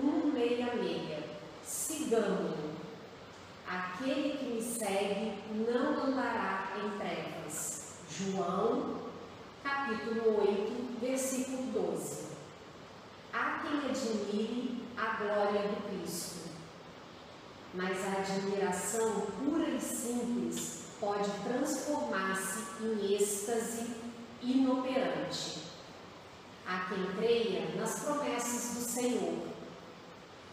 166. Sigamos-no. Aquele que me segue não andará em trevas. João, capítulo 8, versículo 12. Há quem admire a glória do Cristo, mas a admiração pura e simples pode transformar-se em êxtase inoperante. Há quem creia nas promessas do Senhor.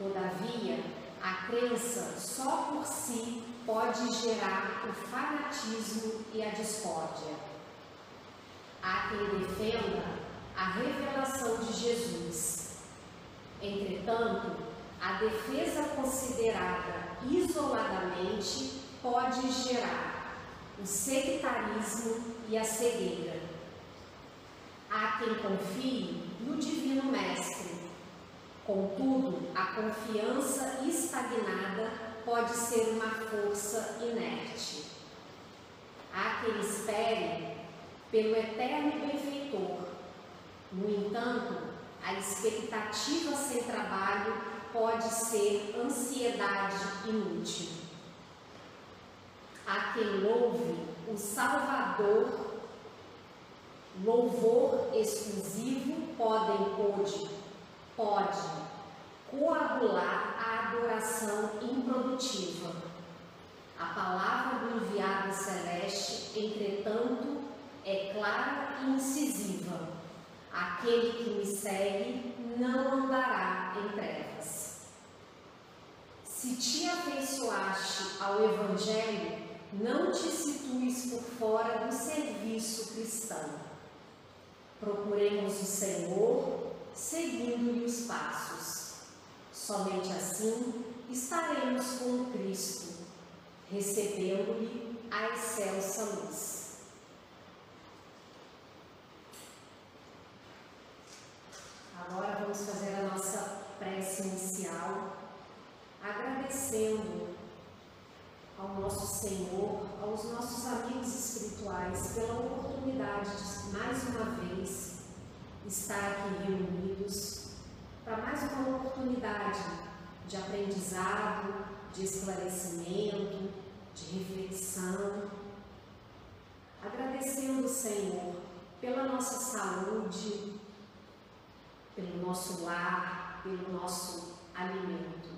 Todavia, a crença só por si pode gerar o fanatismo e a discórdia. Há quem defenda a revelação de Jesus. Entretanto, a defesa considerada isoladamente pode gerar o sectarismo e a cegueira. Há quem confie no Divino Mestre Contudo, a confiança estagnada pode ser uma força inerte. Há quem espere pelo eterno benfeitor. No entanto, a expectativa sem trabalho pode ser ansiedade inútil. Há quem louve o Salvador, louvor exclusivo podem pode pode coagular a adoração improdutiva. A palavra do enviado celeste, entretanto, é clara e incisiva. Aquele que me segue não andará em trevas. Se te afeiçoaste ao Evangelho, não te situes por fora do serviço cristão. Procuremos o Senhor seguindo-lhe os passos. Somente assim estaremos com Cristo, recebendo-lhe a excelsa luz. Agora vamos fazer a nossa prece inicial, agradecendo ao nosso Senhor, aos nossos amigos espirituais, pela oportunidade de mais uma vez estar aqui reunidos para mais uma oportunidade de aprendizado, de esclarecimento, de reflexão. Agradecendo, Senhor, pela nossa saúde, pelo nosso lar, pelo nosso alimento.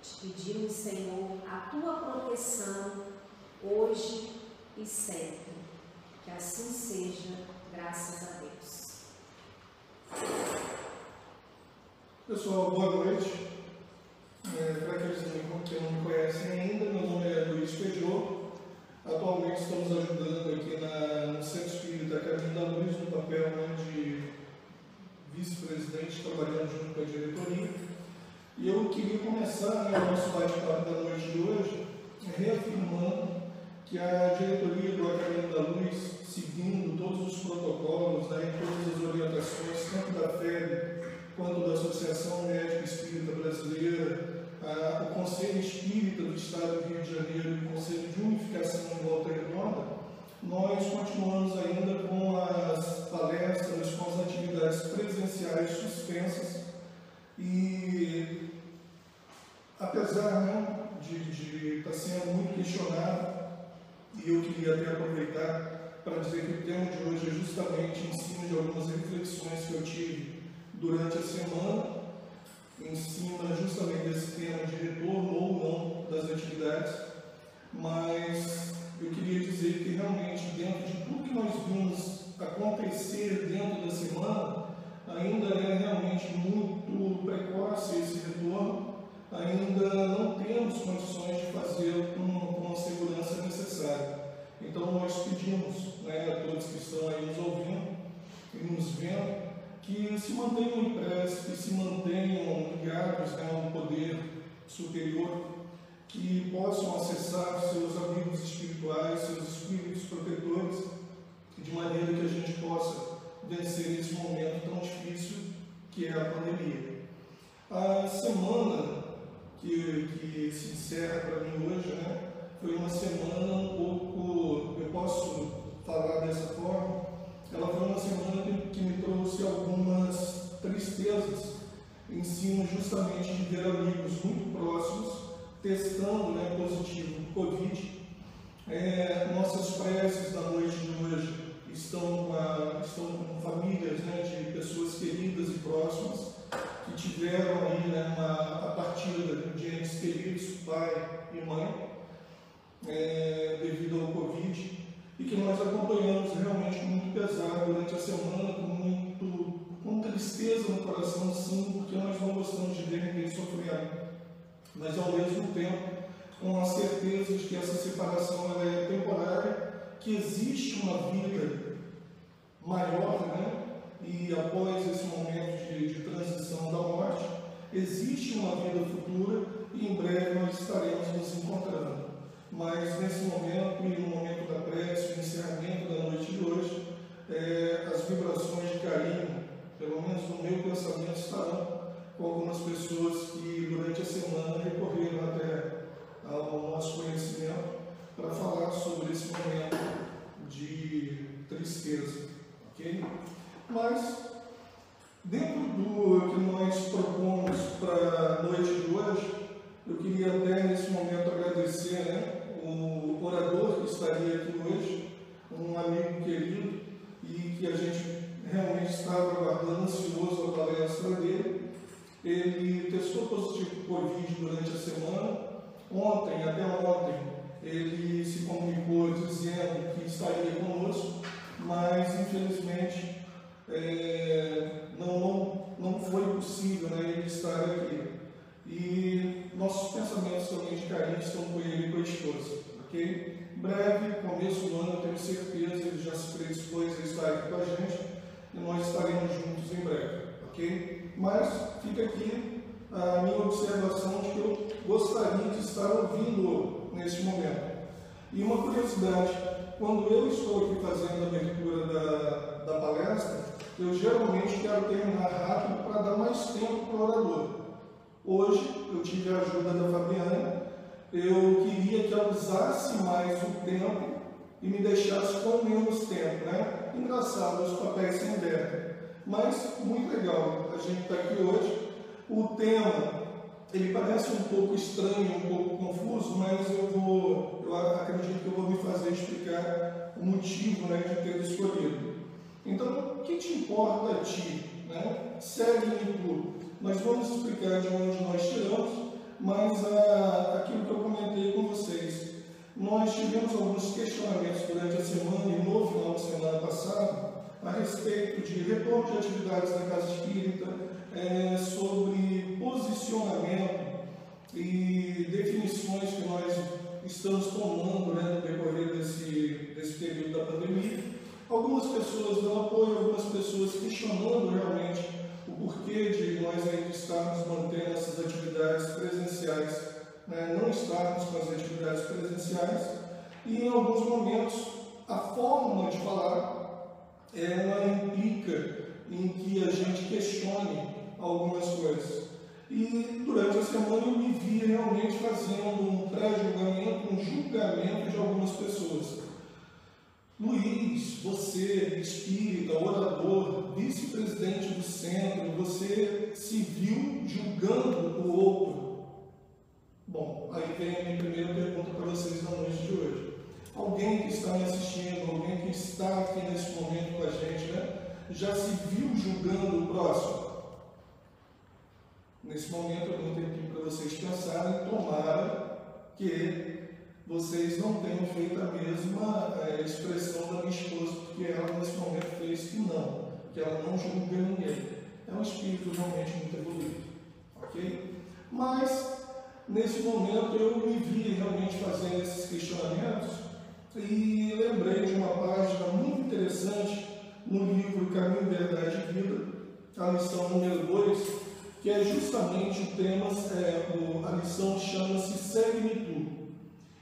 Te pedimos, Senhor, a tua proteção hoje e sempre. Que assim seja, graças a Deus. Pessoal, boa noite. É, Para aqueles que não me conhecem ainda, meu nome é Luiz Pejô. Atualmente estamos ajudando aqui na, no Centro Espírita Caminho da Luz, no papel de vice-presidente, trabalhando junto com a diretoria. E eu queria começar né, o nosso bate-papo da noite de hoje reafirmando que a diretoria do Caminho da Luz seguindo todos os protocolos, né, todas as orientações, tanto da FEB quanto da Associação Médica Espírita Brasileira, a, o Conselho Espírita do Estado do Rio de Janeiro e o Conselho de Unificação em Volta Redonda, nós continuamos ainda com as palestras, com as atividades presenciais suspensas e apesar né, de, de estar sendo muito questionado, e eu queria até aproveitar para dizer que o tema de hoje é justamente em cima de algumas reflexões que eu tive durante a semana, em cima justamente desse tema de retorno ou não das atividades, mas eu queria dizer que realmente dentro de tudo que nós vimos acontecer dentro da semana, ainda é realmente muito precoce esse retorno, ainda não temos condições de fazê-lo a segurança necessária. Então nós pedimos né, a todos que estão aí nos ouvindo e nos vendo que se mantenham prece, que se mantenham ligados né, ao poder superior, que possam acessar seus amigos espirituais, seus espíritos protetores, de maneira que a gente possa vencer esse momento tão difícil que é a pandemia. A semana que, que se encerra para mim hoje, né, foi uma semana um pouco, eu posso falar dessa forma, ela foi uma semana que me trouxe algumas tristezas em cima justamente de ver amigos muito próximos testando né, positivo Covid. É, nossas preces da noite mas ao mesmo tempo com a certeza de que essa separação é temporária, que existe uma vida maior, né? e após esse momento de, de transição da morte, existe uma vida futura e em breve nós estaremos nos encontrando. Mas nesse momento, e no momento da prece, o encerramento da noite de hoje, é, as vibrações de carinho, pelo menos no meu pensamento, estarão com algumas pessoas que durante a semana recorreram até ao nosso conhecimento para falar sobre esse momento de tristeza. ok? Mas, dentro do que nós propomos para a noite de hoje, eu queria até nesse momento agradecer né, o orador que estaria aqui hoje, um amigo querido, e que a gente realmente estava aguardando ansioso a palestra dele. Ele testou positivo por Covid durante a semana. Ontem, até ontem, ele se comunicou dizendo que estaria conosco, mas infelizmente é, não, não, não foi possível né, ele estar aqui. E nossos pensamentos também de carinho estão com ele e com a esposa. ok? Breve, começo do ano, eu tenho certeza, ele já se predispôs a estar aqui com a gente e nós estaremos juntos em breve. ok? Mas fica aqui a minha observação de que eu gostaria de estar ouvindo neste momento. E uma curiosidade, quando eu estou aqui fazendo a abertura da, da palestra, eu geralmente quero terminar rápido para dar mais tempo para o orador. Hoje eu tive a ajuda da Fabiana, eu queria que ela usasse mais o tempo e me deixasse com menos tempo, né? Engraçado, os papéis se invertem. Mas muito legal, a gente está aqui hoje. O tema, ele parece um pouco estranho, um pouco confuso, mas eu vou, eu acredito que eu vou me fazer explicar o motivo né, de ter escolhido. Então, o que te importa a ti? Né? Segue em. Nós vamos explicar de onde nós tiramos, mas ah, aquilo que eu comentei com vocês. Nós tivemos alguns questionamentos durante a semana e no final de semana passada a respeito de retorno de atividades da Casa Espírita, é, sobre posicionamento e definições que nós estamos tomando né, no decorrer desse, desse período da pandemia. Algumas pessoas dando apoio, algumas pessoas questionando realmente o porquê de nós ainda estarmos mantendo essas atividades presenciais, né? não estarmos com as atividades presenciais, e em alguns momentos a forma de falar ela implica em que a gente questione algumas coisas. E durante a semana eu me vi realmente fazendo um pré-julgamento, um julgamento de algumas pessoas. Luiz, você, espírita, orador, vice-presidente do centro, você se viu julgando o outro. Bom, aí vem a minha primeira pergunta para vocês na noite de hoje. Alguém que está me assistindo, alguém que está aqui nesse momento com a gente, né, já se viu julgando o próximo? Nesse momento eu dou um tempinho para vocês pensarem, tomara que vocês não tenham feito a mesma é, expressão da minha esposa, porque ela nesse momento fez que não, que ela não julga ninguém. É um espírito realmente muito evoluído, ok? Mas, nesse momento, eu me vi realmente fazendo esses questionamentos e lembrei de uma página muito interessante no livro Caminho, Verdade e Vida, a lição número 2, que é justamente o tema, é, a lição chama-se Segue-me tu.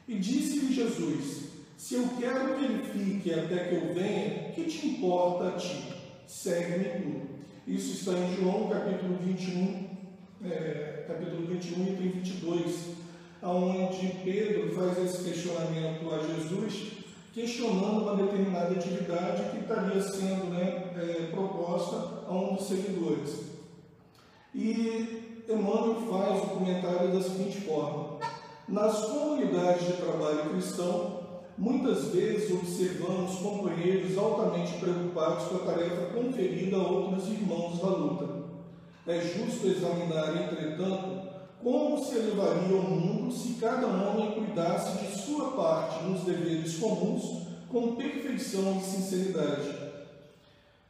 E disse-lhe Jesus: Se eu quero que ele fique até que eu venha, que te importa a ti? Segue-me tu. Isso está em João capítulo 21, é, capítulo 21, item 22, onde Pedro faz esse questionamento a Jesus, questionando uma determinada atividade que estaria sendo né, é, proposta a um dos seguidores. E Emmanuel faz o comentário da seguinte forma: nas comunidades de trabalho cristão, muitas vezes observamos companheiros altamente preocupados com a tarefa conferida a outros irmãos da luta. É justo examinar, entretanto, como se elevaria o mundo se cada homem cuidasse de sua parte nos deveres comuns com perfeição e sinceridade.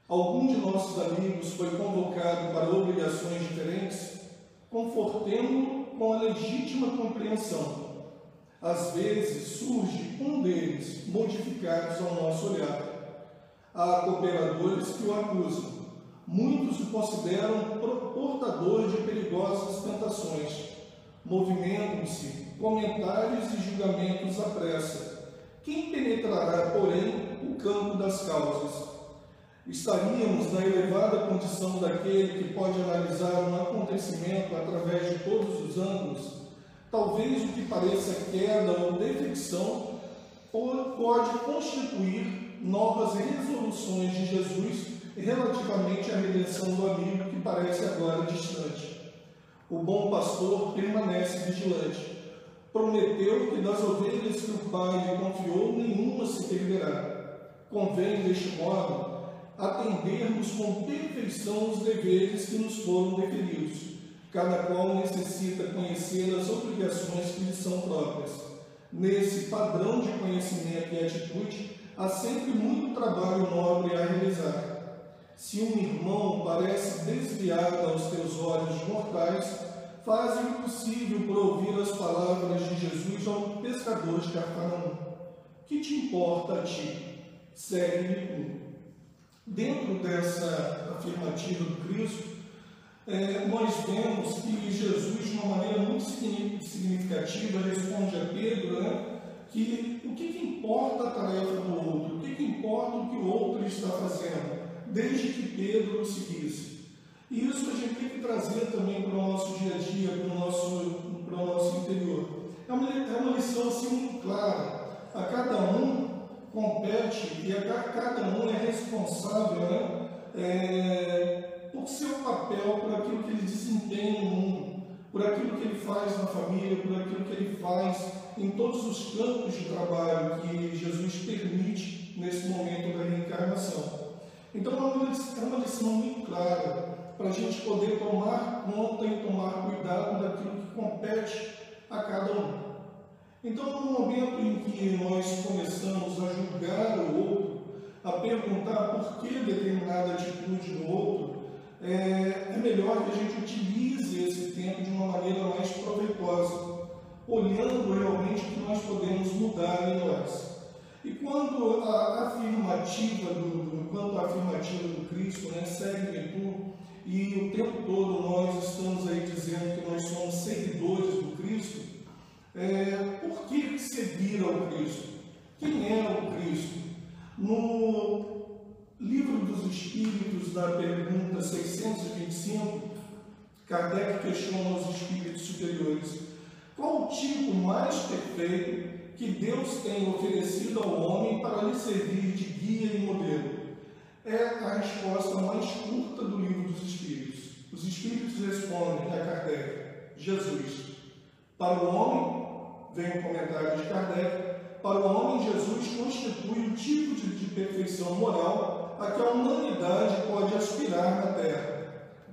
Algum de nossos amigos foi convocado para obrigações diferentes? Confortemo-lo com a legítima compreensão. Às vezes surge um deles, modificados ao nosso olhar. Há cooperadores que o acusam. Muitos o consideram portador de perigosas tentações. Movimentam-se comentários e julgamentos à pressa. Quem penetrará, porém, o campo das causas? estaríamos na elevada condição daquele que pode analisar um acontecimento através de todos os ângulos, talvez o que pareça queda ou defecção pode constituir novas resoluções de Jesus relativamente à redenção do amigo que parece agora distante. O bom pastor permanece vigilante. Prometeu que das ovelhas que o Pai lhe confiou, nenhuma se perderá. Convém, deste modo, atendermos com perfeição os deveres que nos foram deferidos. Cada qual necessita conhecer as obrigações que lhe são próprias. Nesse padrão de conhecimento e atitude, há sempre muito trabalho nobre a realizar. Se um irmão parece desviado aos teus olhos mortais, faz o impossível por ouvir as palavras de Jesus ao pescador de Cafarnaum. Que te importa a ti? Segue-me Dentro dessa afirmativa do Cristo, é, nós vemos que Jesus, de uma maneira muito significativa, responde a Pedro né, que o que, que importa a tarefa do outro, o que, que importa o que o outro está fazendo, desde que Pedro o seguisse. E isso a gente tem que trazer também para o nosso dia a dia, para o nosso, para o nosso interior. É uma, é uma lição assim muito clara. A cada um compete e cada um é responsável né, é, por seu papel, por aquilo que ele desempenha no mundo, por aquilo que ele faz na família, por aquilo que ele faz em todos os campos de trabalho que Jesus permite nesse momento da reencarnação. Então é uma lição, é uma lição muito clara para a gente poder tomar conta e tomar cuidado daquilo que compete a cada um. Então, no momento em que nós começamos a julgar o outro, a perguntar por que determinada atitude do outro, é, é melhor que a gente utilize esse tempo de uma maneira mais proveitosa, olhando realmente o que nós podemos mudar em nós. E quando a afirmativa do, quanto a afirmativa do Cristo, né, segue tu, e o tempo todo nós estamos aí dizendo que nós somos seguidores do Cristo, é, por que seguir ao Cristo? Quem é o Cristo? No Livro dos Espíritos, da pergunta 625, Kardec questiona os espíritos superiores: qual o tipo mais perfeito que Deus tem oferecido ao homem para lhe servir de guia e modelo? É a resposta mais curta do Livro dos Espíritos. Os Espíritos respondem a Kardec: Jesus. Para o homem, vem o comentário de Kardec, para o homem Jesus constitui o tipo de, de perfeição moral a que a humanidade pode aspirar na Terra.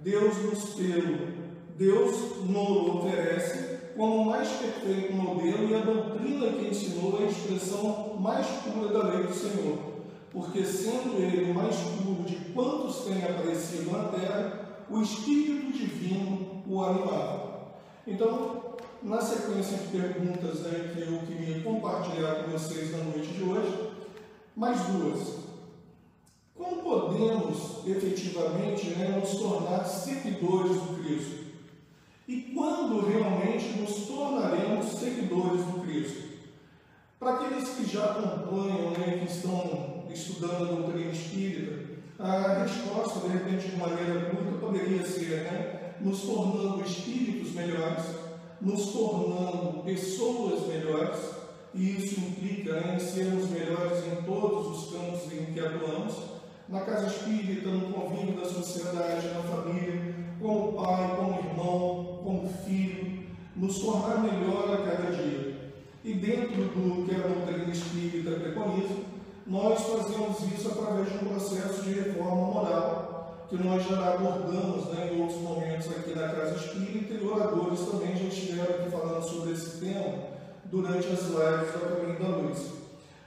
Deus nos pelo, Deus nos oferece como o mais perfeito modelo e a doutrina que ensinou é a expressão mais pura da lei do Senhor, porque sendo ele o mais puro de quantos têm aparecido na terra, o Espírito Divino o animava. Então, na sequência de perguntas né, que eu queria compartilhar com vocês na noite de hoje, mais duas. Como podemos efetivamente né, nos tornar seguidores do Cristo? E quando realmente nos tornaremos seguidores do Cristo? Para aqueles que já acompanham, né, que estão estudando a doutrina espírita, a resposta, de repente, de maneira curta, poderia ser né, nos tornando espíritos melhores, nos tornando pessoas melhores, e isso implica né, em sermos melhores em todos os campos em que atuamos, na casa espírita, no convívio da sociedade, na família, como pai, como irmão, como filho, nos tornar melhor a cada dia. E dentro do que a doutrina espírita preconiza, nós fazemos isso através de um processo de reforma moral, que nós já abordamos né, em outros momentos aqui na Casa Espírita, e oradores também já estiveram aqui falando sobre esse tema durante as lives do Caminho da Luz.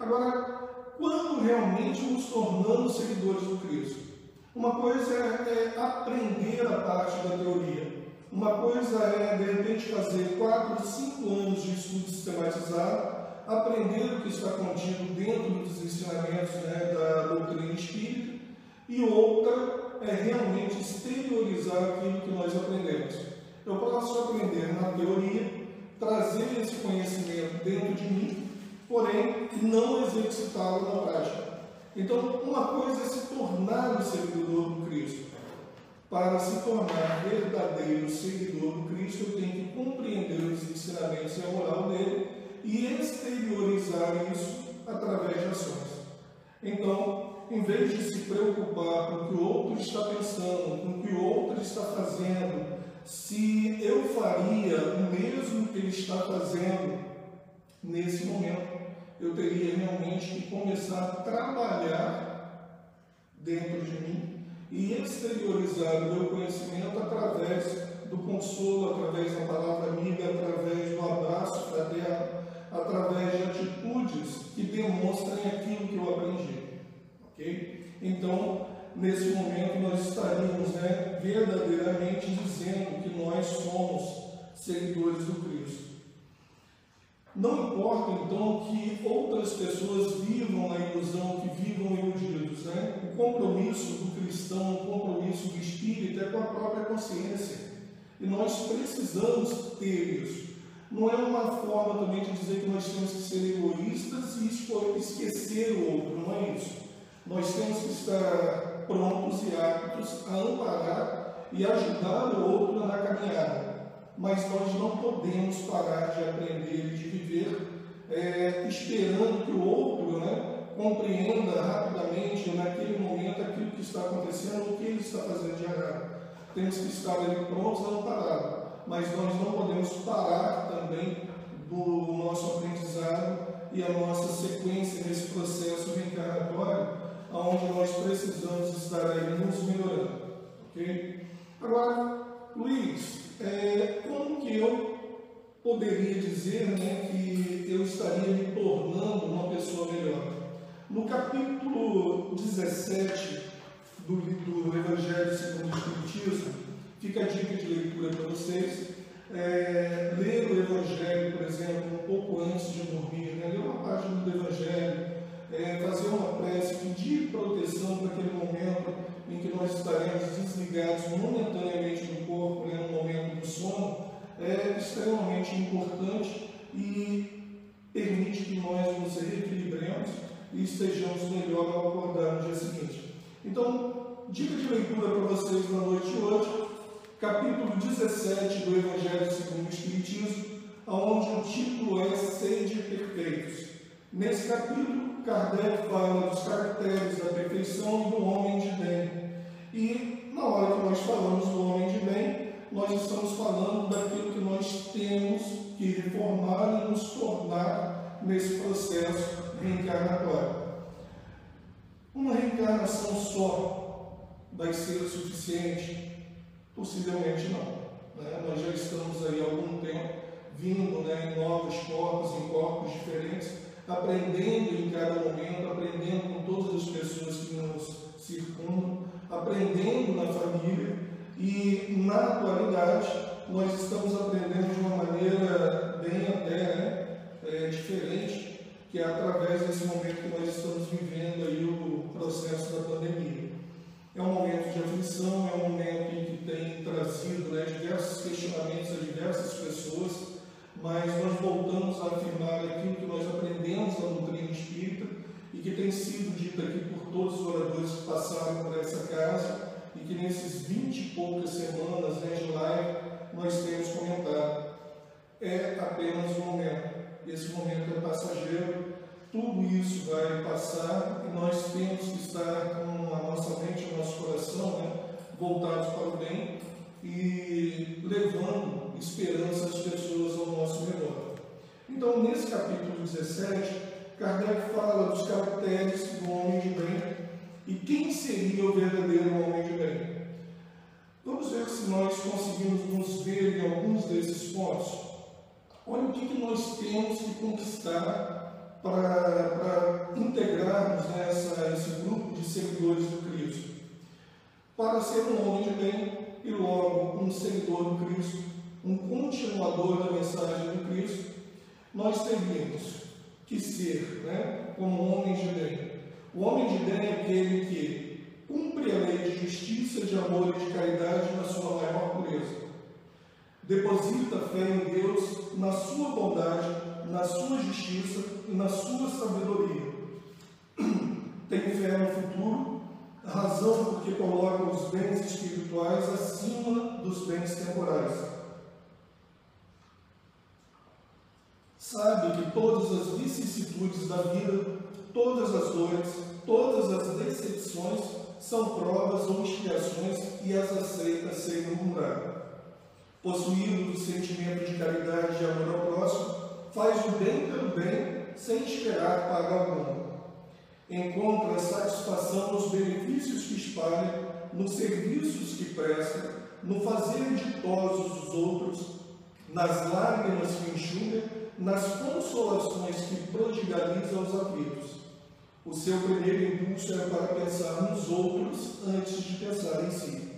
Agora, quando realmente nos tornamos seguidores do Cristo? Uma coisa é, é aprender a parte da teoria, uma coisa é, de repente, fazer quatro, cinco anos de estudo sistematizado, aprender o que está contido dentro dos ensinamentos né, da doutrina espírita, e outra é realmente exteriorizar aquilo que nós aprendemos. Eu posso aprender na teoria, trazer esse conhecimento dentro de mim, porém não exercitá-lo na prática. Então, uma coisa é se tornar um seguidor do Cristo. Para se tornar verdadeiro seguidor do Cristo, eu tenho que compreender os ensinamentos e a moral dele e exteriorizar isso através de ações. Então, em vez de se preocupar com o que o outro está pensando, com o que o outro está fazendo, se eu faria o mesmo que ele está fazendo nesse momento, eu teria realmente que começar a trabalhar dentro de mim e exteriorizar o meu conhecimento através do consolo, através da palavra amiga, através do abraço fraterno, através de atitudes que demonstrem aquilo que eu aprendi. Ok? Então, nesse momento, nós estaríamos né, verdadeiramente dizendo que nós somos seguidores do Cristo. Não importa então que outras pessoas vivam na ilusão, que vivam iludidos. Né? O compromisso do cristão, o compromisso do espírito é com a própria consciência. E nós precisamos ter isso. Não é uma forma também de dizer que nós temos que ser egoístas e esquecer o outro, não é isso. Nós temos que estar prontos e aptos a amparar e ajudar o outro na caminhada mas nós não podemos parar de aprender e de viver é, esperando que o outro né, compreenda rapidamente, naquele momento, aquilo que está acontecendo, o que ele está fazendo de errado. Temos que estar ali prontos a não parar, mas nós não podemos parar também do nosso aprendizado e a nossa sequência nesse processo reencarnatório, onde nós precisamos estar aí nos melhorando. Ok? Agora, Luiz, é, como que eu poderia dizer né, que eu estaria me tornando uma pessoa melhor? No capítulo 17 do, do Evangelho segundo o Espiritismo, fica a dica de leitura para vocês. É, ler o Evangelho, por exemplo, um pouco antes de dormir, né? ler uma página do Evangelho, é, fazer uma prece, pedir proteção para aquele momento em que nós estaremos desligados momentaneamente do corpo, né, no momento do sono, é extremamente importante e permite que nós nos reequilibremos e estejamos melhor ao acordar no dia seguinte. Então, dica de leitura para vocês na noite de hoje, capítulo 17 do Evangelho segundo o Espiritismo, onde o título é Sede Perfeitos. Nesse capítulo, Kardec fala dos caracteres da perfeição do homem de bem. E na hora que nós falamos do homem de bem, nós estamos falando daquilo que nós temos que reformar e nos tornar nesse processo reencarnatório. Uma reencarnação só vai ser suficiente? Possivelmente não. Né? Nós já estamos aí há algum tempo vindo né, em novos corpos, em corpos diferentes, aprendendo em cada momento, aprendendo com todas as pessoas que nos circundam, aprendendo na família e na atualidade nós estamos aprendendo de uma maneira bem até né, é, diferente, que é através desse momento que nós estamos vivendo aí o processo da pandemia. É um momento de aflição, é um momento em tem trazido né, diversos questionamentos a diversas pessoas, mas nós voltamos a afirmar aquilo que nós aprendemos na doutrina espírita, e que tem sido dita aqui por todos os oradores que passaram por essa casa e que nesses vinte e poucas semanas né, de live nós temos comentado. É apenas um momento. Esse momento é passageiro. Tudo isso vai passar e nós temos que estar com a nossa mente o nosso coração né, voltados para o bem e levando esperança às pessoas ao nosso redor. Então, nesse capítulo 17, Kardec fala dos caracteres do homem de bem e quem seria o verdadeiro homem de bem. Vamos ver se nós conseguimos nos ver em alguns desses pontos. Olha o que, que nós temos que conquistar para integrarmos nessa, esse grupo de seguidores do Cristo. Para ser um homem de bem e logo um seguidor do Cristo, um continuador da mensagem do Cristo, nós teríamos que ser, né, como homens de bem. O homem de bem é aquele que cumpre a lei de justiça, de amor e de caridade na sua maior pureza. Deposita fé em Deus, na sua bondade, na sua justiça e na sua sabedoria. Tem fé no futuro, razão porque coloca os bens espirituais acima dos bens temporais sabe que todas as vicissitudes da vida, todas as dores, todas as decepções são provas ou expiações e as aceita sem murmurar. Possuído do sentimento de caridade e amor ao próximo, faz o bem pelo bem sem esperar paga alguma. Encontra satisfação nos benefícios que espalha, nos serviços que presta, no fazer ditosos os outros, nas lágrimas que enxuga nas consolações que prodigaliza aos aflitos. O seu primeiro impulso é para pensar nos outros antes de pensar em si.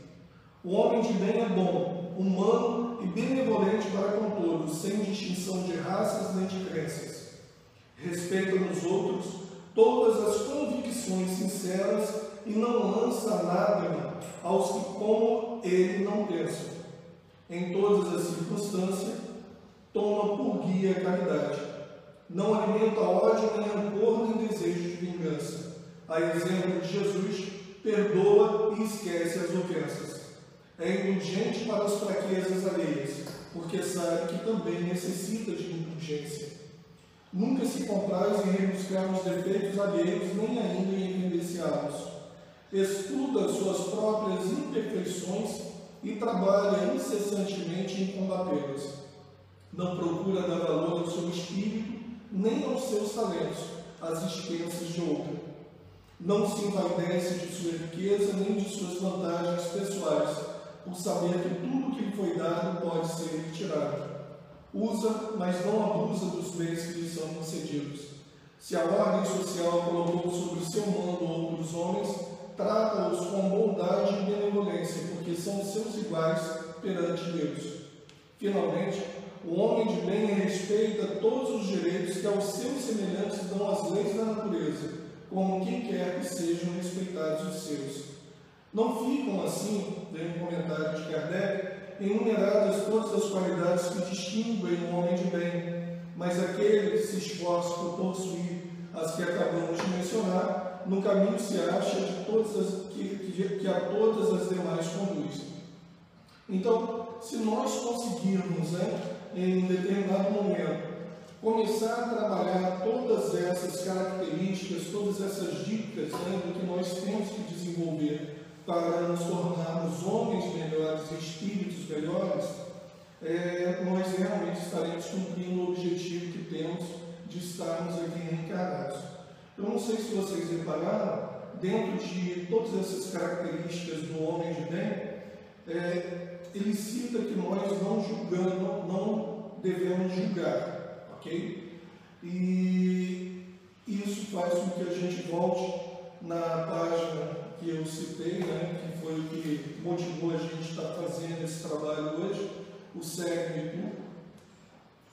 O homem de bem é bom, humano e benevolente para com todos, sem distinção de raças nem de crenças. Respeita nos outros todas as convicções sinceras e não lança nada aos que, como ele, não pensam. Em todas as circunstâncias, toma por guia a caridade. Não alimenta ódio, nem rancor, nem desejo de vingança. A exemplo de Jesus, perdoa e esquece as ofensas. É indulgente para as fraquezas alheias, porque sabe que também necessita de indulgência. Nunca se compraz em rebuscar os defeitos alheios, nem ainda em evidenciá-los. Estuda suas próprias imperfeições e trabalha incessantemente em combatê-las não procura dar valor ao seu espírito, nem aos seus talentos, às expensas de outra. Não se envaidece de sua riqueza, nem de suas vantagens pessoais, por saber que tudo que lhe foi dado pode ser retirado. Usa, mas não abusa dos bens que lhe são concedidos. Se a ordem social colocou sobre seu mando outros homens, trata-os com bondade e benevolência, porque são seus iguais perante Deus. Finalmente, o homem de bem respeita todos os direitos que aos seus semelhantes dão as leis da natureza, como quem quer que sejam respeitados os seus. Não ficam assim, vem um comentário de Kardec, enumeradas todas as qualidades que distinguem o homem de bem, mas aquele que se esforça por possuir as que acabamos de mencionar, no caminho se acha de todas as, que, que, que a todas as demais conduz. Então, se nós conseguirmos né, em um determinado momento, começar a trabalhar todas essas características, todas essas dicas né, do que nós temos que desenvolver para nos tornarmos homens melhores, espíritos melhores, é, nós realmente estaremos cumprindo o objetivo que temos de estarmos aqui reencarnados. Eu não sei se vocês repararam, dentro de todas essas características do homem de bem, é, ele cita que nós não julgamos, não, não devemos julgar, ok? E isso faz com que a gente volte na página que eu citei, né, que foi o que motivou a gente estar fazendo esse trabalho hoje, o tu,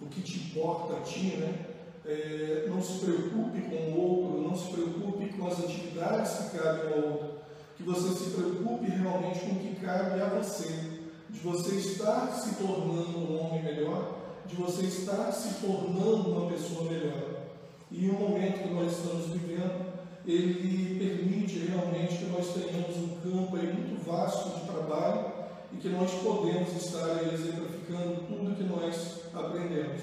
o que te importa a ti, né? É, não se preocupe com o outro, não se preocupe com as atividades que cabem ao outro, que você se preocupe realmente com o que cabe a você de você estar se tornando um homem melhor, de você estar se tornando uma pessoa melhor. E o momento que nós estamos vivendo, ele permite campo aí muito vasto de trabalho e que nós podemos estar aí exemplificando tudo que nós aprendemos.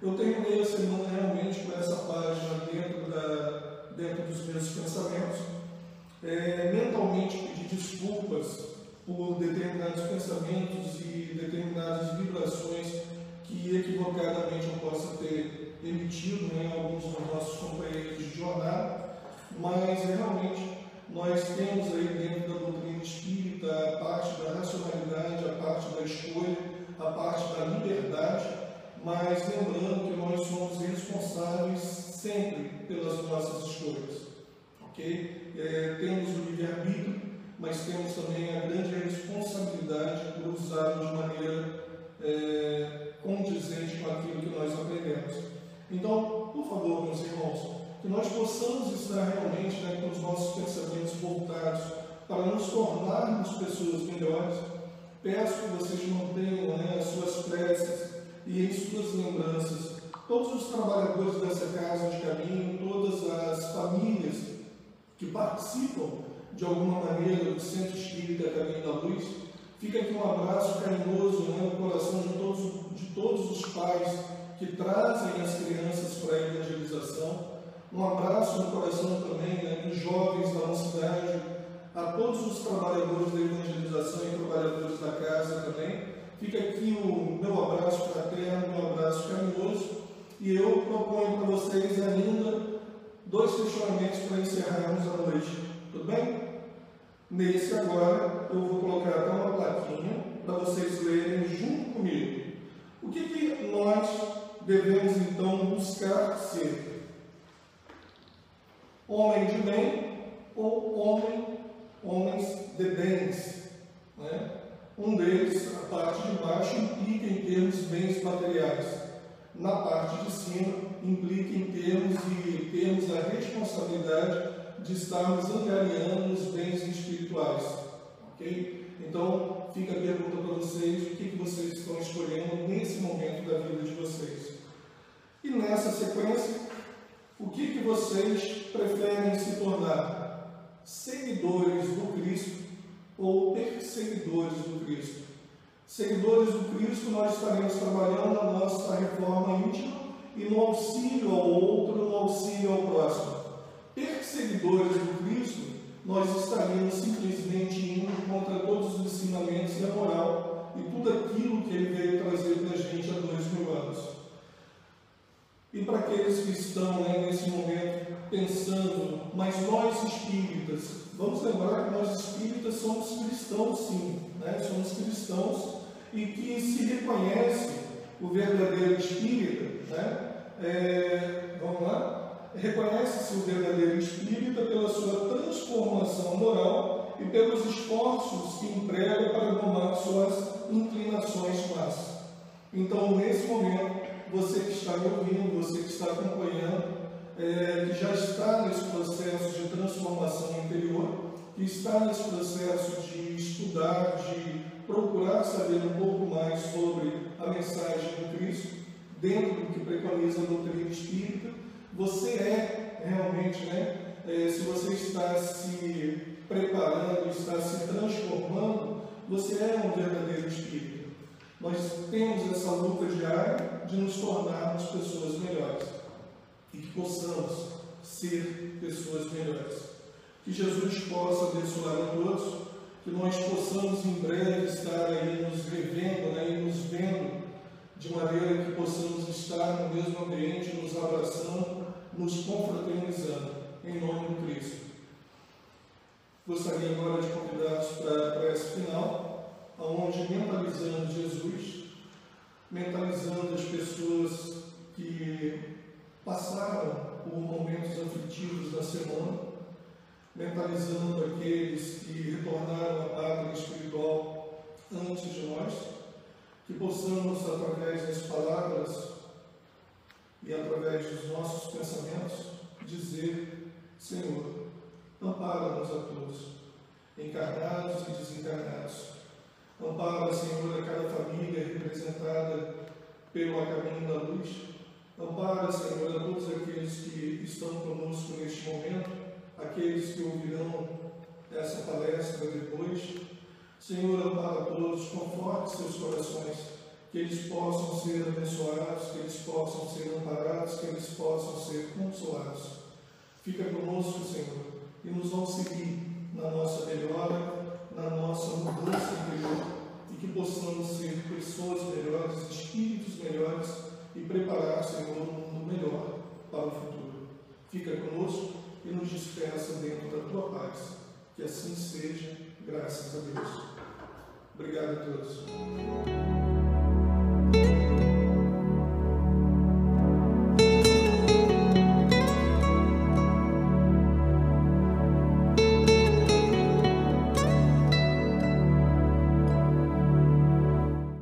Eu terminei a semana realmente com essa página dentro, da, dentro dos meus pensamentos, é, mentalmente pedir desculpas por determinados pensamentos e determinadas vibrações que equivocadamente eu possa ter emitido em né, alguns dos nossos companheiros de jornada, mas realmente nós temos aí dentro da doutrina espírita a parte da racionalidade, a parte da escolha, a parte da liberdade, mas lembrando que nós somos responsáveis sempre pelas nossas escolhas. Ok? É, temos o livre-arbítrio, mas temos também a grande responsabilidade por usá-lo de maneira é, condizente com aquilo que nós aprendemos. Então, por favor, meus irmãos, que nós possamos estar realmente com os nossos pensamentos voltados para nos tornarmos pessoas melhores. Peço que vocês mantenham né, as suas preces e em suas lembranças todos os trabalhadores dessa casa de caminho, todas as famílias que participam de alguma maneira do Centro Espírita Caminho da Luz. Fica aqui um abraço carinhoso né, no coração de todos, de todos os pais que trazem as crianças para a evangelização. Um abraço no coração também né, dos jovens da nossa cidade, a todos os trabalhadores da evangelização e trabalhadores da casa também. Fica aqui o meu abraço fraterno, meu abraço carinhoso, e eu proponho para vocês ainda dois questionamentos para encerrarmos a noite. Tudo bem? Nesse agora, eu vou colocar até uma plaquinha para vocês lerem junto comigo. O que, que nós devemos então buscar ser? Homem de bem ou homem, homens de bens. Né? Um deles, a parte de baixo, implica em termos bens materiais. Na parte de cima, implica em termos e termos a responsabilidade de estarmos angariando os bens espirituais. Ok? Então, fica a pergunta para vocês: o que, vocês estão escolhendo nesse momento da vida de vocês? E nessa sequência, o que, que vocês preferem se tornar? Seguidores do Cristo ou perseguidores do Cristo? Seguidores do Cristo, nós estaremos trabalhando na nossa reforma íntima e no auxílio ao outro, no auxílio ao próximo. Perseguidores do Cristo, nós estaríamos simplesmente indo contra todos os ensinamentos e a moral e tudo aquilo que ele veio trazer para a gente há dois mil anos. E para aqueles que estão né, nesse momento pensando, mas nós espíritas, vamos lembrar que nós espíritas somos cristãos sim, né? somos cristãos e que se reconhece o verdadeiro espírita, né? É, vamos lá, reconhece-se o verdadeiro espírita pela sua transformação moral e pelos esforços que emprega para domar suas inclinações más. Então, nesse momento, você que está me ouvindo, você que está acompanhando, é, que já está nesse processo de transformação interior, que está nesse processo de estudar, de procurar saber um pouco mais sobre a mensagem do Cristo, dentro do que preconiza a doutrina espírita, você é realmente, né, é, se você está se preparando, está se transformando, você é um verdadeiro espírito. Nós temos essa luta diária de nos tornarmos pessoas melhores e que possamos ser pessoas melhores. Que Jesus possa abençoar a todos, que nós possamos em breve estar aí nos revendo né, e nos vendo, de maneira que possamos estar no mesmo ambiente, nos abraçando, nos confraternizando, em nome de Cristo. Gostaria agora de convidá-los para esse final onde mentalizando Jesus, mentalizando as pessoas que passaram por momentos aflitivos da semana, mentalizando aqueles que retornaram à pátria espiritual antes de nós, que possamos, através das palavras e através dos nossos pensamentos, dizer: Senhor, ampara-nos a todos, encarnados e desencarnados Ampara, Senhor, a cada família representada pelo A Caminho da Luz. Ampara, Senhor, a todos aqueles que estão conosco neste momento, aqueles que ouvirão essa palestra depois. Senhor, ampara todos, conforte seus corações, que eles possam ser abençoados, que eles possam ser amparados, que eles possam ser consolados. Fica conosco, Senhor, e nos auxilie na nossa melhora, na nossa mudança interior e que possamos ser pessoas melhores, espíritos melhores e preparar, Senhor, um mundo melhor para o futuro. Fica conosco e nos despeça dentro da tua paz. Que assim seja, graças a Deus. Obrigado a todos.